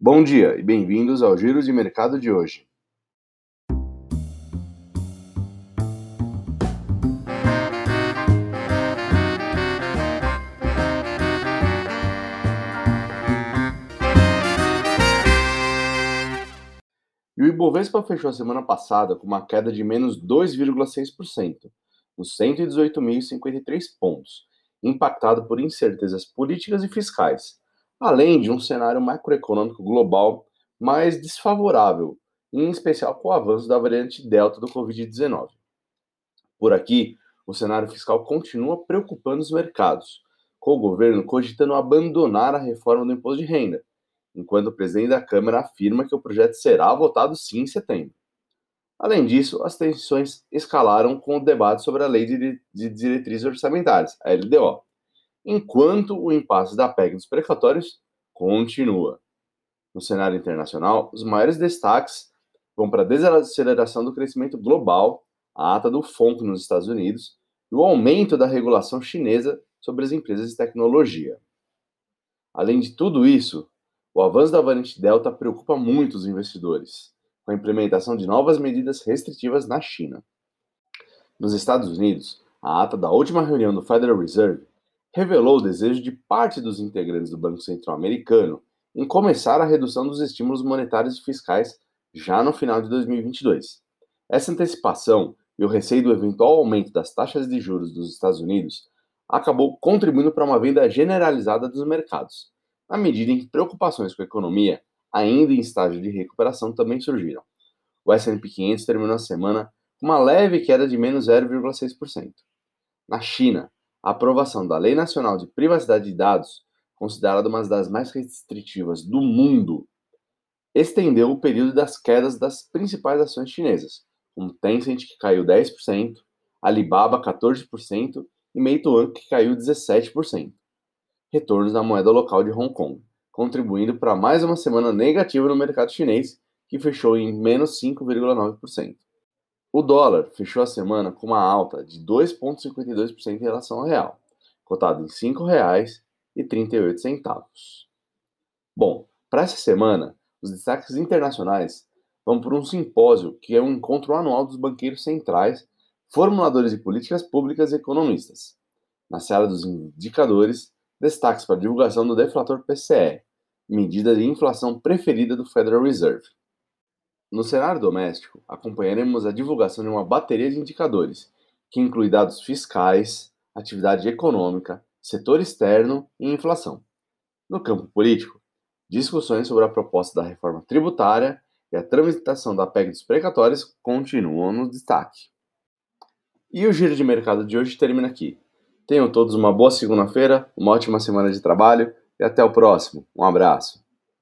Bom dia e bem-vindos ao Giro de Mercado de hoje. E o Ibovespa fechou a semana passada com uma queda de menos 2,6%, nos 118.053 pontos, impactado por incertezas políticas e fiscais, além de um cenário macroeconômico global mais desfavorável, em especial com o avanço da variante Delta do Covid-19. Por aqui, o cenário fiscal continua preocupando os mercados, com o governo cogitando abandonar a reforma do imposto de renda, enquanto o presidente da Câmara afirma que o projeto será votado sim em setembro. Além disso, as tensões escalaram com o debate sobre a Lei de Diretrizes Orçamentárias, a LDO, enquanto o impasse da PEC dos precatórios continua. No cenário internacional, os maiores destaques vão para a desaceleração do crescimento global, a ata do FONC nos Estados Unidos e o aumento da regulação chinesa sobre as empresas de tecnologia. Além de tudo isso, o avanço da variante Delta preocupa muito os investidores, com a implementação de novas medidas restritivas na China. Nos Estados Unidos, a ata da última reunião do Federal Reserve revelou o desejo de parte dos integrantes do Banco Central americano em começar a redução dos estímulos monetários e fiscais já no final de 2022. Essa antecipação e o receio do eventual aumento das taxas de juros dos Estados Unidos acabou contribuindo para uma venda generalizada dos mercados, à medida em que preocupações com a economia, ainda em estágio de recuperação, também surgiram. O S&P 500 terminou a semana com uma leve queda de menos 0,6%. Na China, a aprovação da Lei Nacional de Privacidade de Dados, considerada uma das mais restritivas do mundo, estendeu o período das quedas das principais ações chinesas, como Tencent, que caiu 10%, Alibaba, 14% e Meituan, que caiu 17% retornos na moeda local de Hong Kong, contribuindo para mais uma semana negativa no mercado chinês, que fechou em menos 5,9%. O dólar fechou a semana com uma alta de 2,52% em relação ao real, cotado em R$ 5,38. Bom, para essa semana, os destaques internacionais vão por um simpósio que é um encontro anual dos banqueiros centrais, formuladores de políticas públicas e economistas. Na sala dos indicadores, Destaques para a divulgação do deflator PCE, medida de inflação preferida do Federal Reserve. No cenário doméstico, acompanharemos a divulgação de uma bateria de indicadores, que inclui dados fiscais, atividade econômica, setor externo e inflação. No campo político, discussões sobre a proposta da reforma tributária e a tramitação da PEC dos precatórios continuam no destaque. E o giro de mercado de hoje termina aqui. Tenham todos uma boa segunda-feira, uma ótima semana de trabalho e até o próximo. Um abraço.